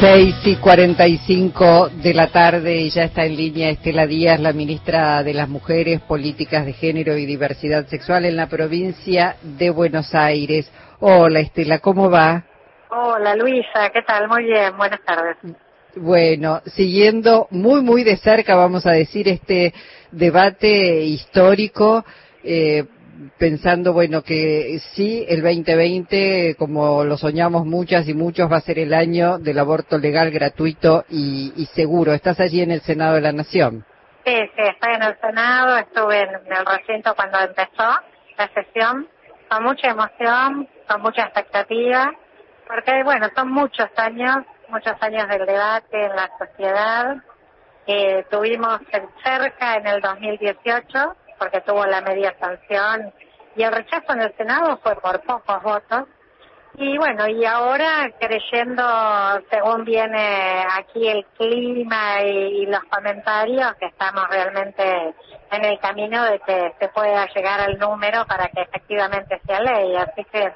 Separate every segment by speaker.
Speaker 1: 6 y 45 de la tarde y ya está en línea Estela Díaz, la ministra de las Mujeres, Políticas de Género y Diversidad Sexual en la provincia de Buenos Aires. Hola Estela, ¿cómo va?
Speaker 2: Hola Luisa, ¿qué tal? Muy bien, buenas tardes.
Speaker 1: Bueno, siguiendo muy, muy de cerca, vamos a decir, este debate histórico. Eh, pensando, bueno, que sí, el 2020, como lo soñamos muchas y muchos, va a ser el año del aborto legal, gratuito y, seguro. ¿Estás allí en el Senado de la Nación?
Speaker 2: Sí, sí, estoy en el Senado, estuve en, el recinto cuando empezó la sesión, con mucha emoción, con mucha expectativa, porque, bueno, son muchos años, muchos años del debate en la sociedad. Eh, tuvimos cerca en el 2018 porque tuvo la media sanción y el rechazo en el Senado fue por pocos votos. Y bueno, y ahora creyendo, según viene aquí el clima y, los comentarios, que estamos realmente en el camino de que se pueda llegar al número para que efectivamente sea ley. Así que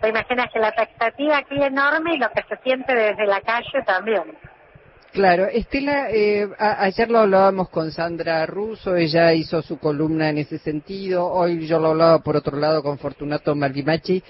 Speaker 2: te imaginas que la expectativa aquí es enorme y lo que se siente desde la calle también.
Speaker 1: Claro, Estela, eh, ayer lo hablábamos con Sandra Russo, ella hizo su columna en ese sentido, hoy yo lo hablaba por otro lado con Fortunato Malvimachi.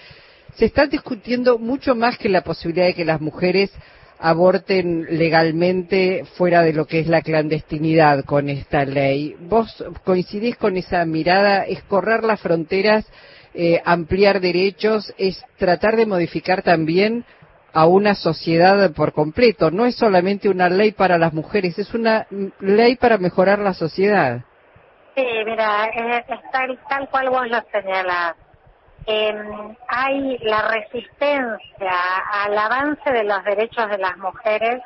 Speaker 1: Se está discutiendo mucho más que la posibilidad de que las mujeres aborten legalmente fuera de lo que es la clandestinidad con esta ley. ¿Vos coincidís con esa mirada? ¿Es correr las fronteras, eh, ampliar derechos, es tratar de modificar también a una sociedad por completo. No es solamente una ley para las mujeres, es una ley para mejorar la sociedad.
Speaker 2: Sí, mira, es, tal, tal cual vos lo señalás. Em, hay la resistencia al avance de los derechos de las mujeres.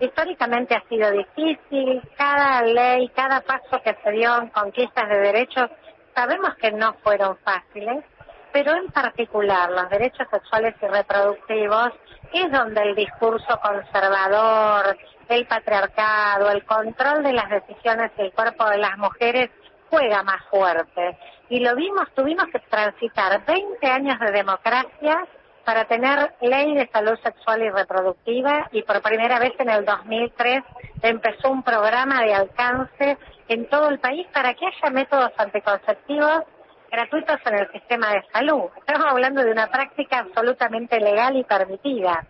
Speaker 2: Históricamente ha sido difícil, cada ley, cada paso que se dio en conquistas de derechos, sabemos que no fueron fáciles, pero en particular los derechos sexuales y reproductivos es donde el discurso conservador, el patriarcado, el control de las decisiones del cuerpo de las mujeres juega más fuerte. Y lo vimos, tuvimos que transitar 20 años de democracia para tener ley de salud sexual y reproductiva y por primera vez en el 2003 empezó un programa de alcance en todo el país para que haya métodos anticonceptivos gratuitos en el sistema de salud. Estamos hablando de una práctica absolutamente legal y permitida.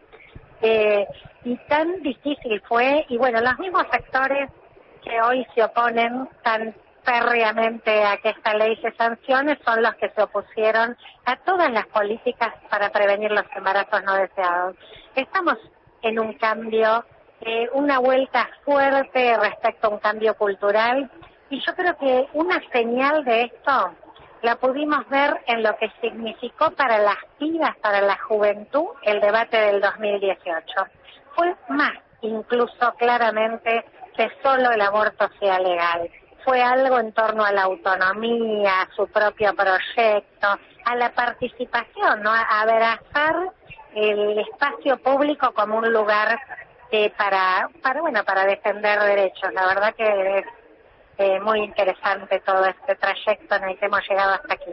Speaker 2: Eh, y tan difícil fue, y bueno, los mismos sectores que hoy se oponen tan férreamente a que esta ley se sancione son los que se opusieron a todas las políticas para prevenir los embarazos no deseados. Estamos en un cambio, eh, una vuelta fuerte respecto a un cambio cultural y yo creo que una señal de esto la pudimos ver en lo que significó para las vidas, para la juventud, el debate del 2018. Fue más, incluso claramente, que solo el aborto sea legal. Fue algo en torno a la autonomía, a su propio proyecto, a la participación, ¿no? a abrazar el espacio público como un lugar eh, para, para, bueno, para defender derechos. La verdad que eh, muy interesante todo este trayecto en el que hemos llegado hasta aquí.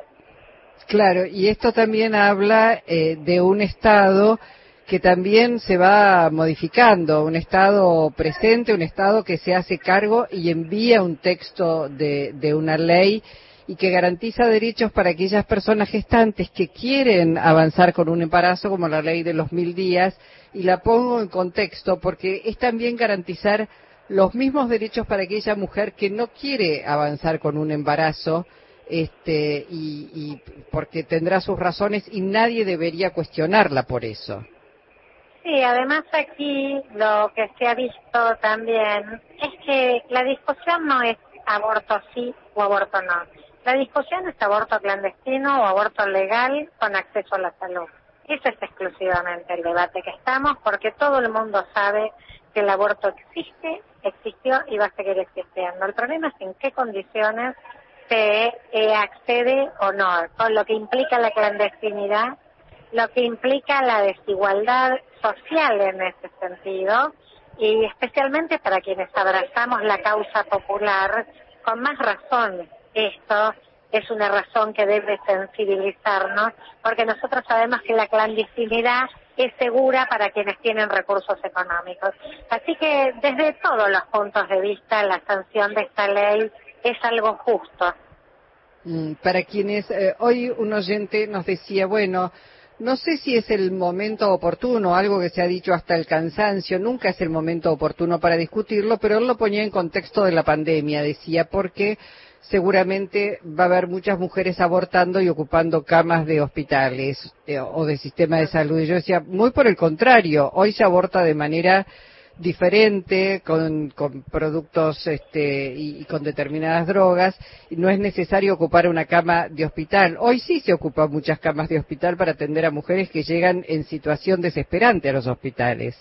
Speaker 1: Claro, y esto también habla eh, de un Estado que también se va modificando, un Estado presente, un Estado que se hace cargo y envía un texto de, de una ley y que garantiza derechos para aquellas personas gestantes que quieren avanzar con un embarazo, como la ley de los mil días, y la pongo en contexto porque es también garantizar los mismos derechos para aquella mujer que no quiere avanzar con un embarazo este, y, porque tendrá sus razones y nadie debería cuestionarla por eso.
Speaker 2: Sí, además aquí lo que se ha visto también es que la discusión no es aborto sí o aborto no. La discusión es aborto clandestino o aborto legal con acceso a la salud. Ese es exclusivamente el debate que estamos porque todo el mundo sabe que el aborto existe existió y va a seguir existiendo. El problema es en qué condiciones se eh, accede o no, con lo que implica la clandestinidad, lo que implica la desigualdad social en ese sentido, y especialmente para quienes abrazamos la causa popular, con más razón esto es una razón que debe sensibilizarnos, porque nosotros sabemos que la clandestinidad es segura para quienes tienen recursos económicos. Así que desde todos los puntos de vista la sanción de esta ley es algo justo.
Speaker 1: Mm, para quienes eh, hoy un oyente nos decía, bueno, no sé si es el momento oportuno, algo que se ha dicho hasta el cansancio, nunca es el momento oportuno para discutirlo, pero él lo ponía en contexto de la pandemia, decía, porque seguramente va a haber muchas mujeres abortando y ocupando camas de hospitales eh, o de sistema de salud. Y yo decía, muy por el contrario, hoy se aborta de manera diferente, con, con productos este, y, con determinadas drogas, no es necesario ocupar una cama de hospital. Hoy sí se ocupan muchas camas de hospital para atender a mujeres que llegan en situación desesperante a los hospitales.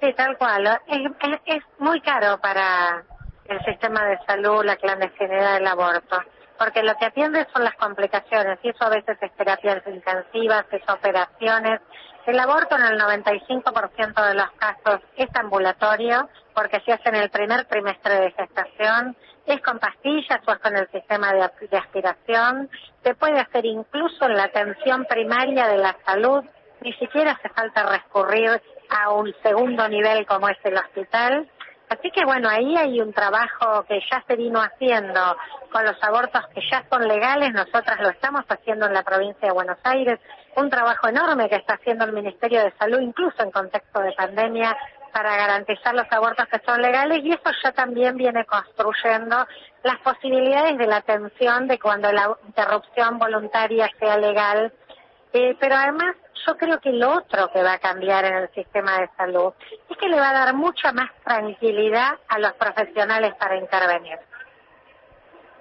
Speaker 2: Sí, tal cual. Es, es, muy caro para el sistema de salud la clandestinidad del aborto porque lo que atiende son las complicaciones y eso a veces es terapias intensivas, es operaciones, el aborto en el 95% de los casos es ambulatorio porque se hace en el primer trimestre de gestación, es con pastillas o es con el sistema de, aspiración, se puede hacer incluso en la atención primaria de la salud, ni siquiera hace falta recurrir a un segundo nivel como es el hospital. Así que bueno, ahí hay un trabajo que ya se vino haciendo con los abortos que ya son legales, nosotras lo estamos haciendo en la provincia de Buenos Aires, un trabajo enorme que está haciendo el Ministerio de Salud, incluso en contexto de pandemia, para garantizar los abortos que son legales. Y eso ya también viene construyendo las posibilidades de la atención de cuando la interrupción voluntaria sea legal. Eh, pero además yo creo que lo otro que va a cambiar en el sistema de salud es que le va a dar mucha más tranquilidad a los profesionales para intervenir.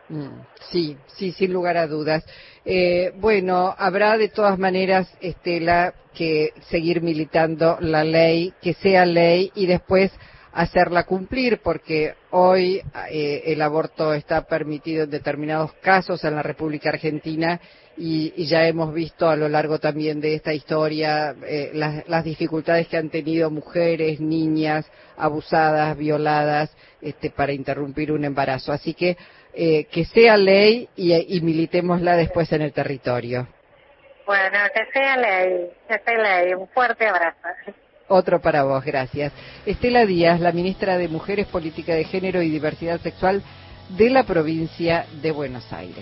Speaker 1: Mm, sí, sí, sin lugar a dudas. Eh, bueno, habrá de todas maneras, Estela, que seguir militando la ley, que sea ley y después hacerla cumplir, porque hoy eh, el aborto está permitido en determinados casos en la República Argentina y, ya hemos visto a lo largo también de esta historia eh, las, las, dificultades que han tenido mujeres, niñas abusadas, violadas, este, para interrumpir un embarazo. Así que eh, que sea ley y, y militémosla después en el territorio.
Speaker 2: Bueno, que sea ley, que sea ley. Un fuerte abrazo.
Speaker 1: Otro para vos, gracias. Estela Díaz, la ministra de Mujeres, Política de Género y Diversidad Sexual de la provincia de Buenos Aires.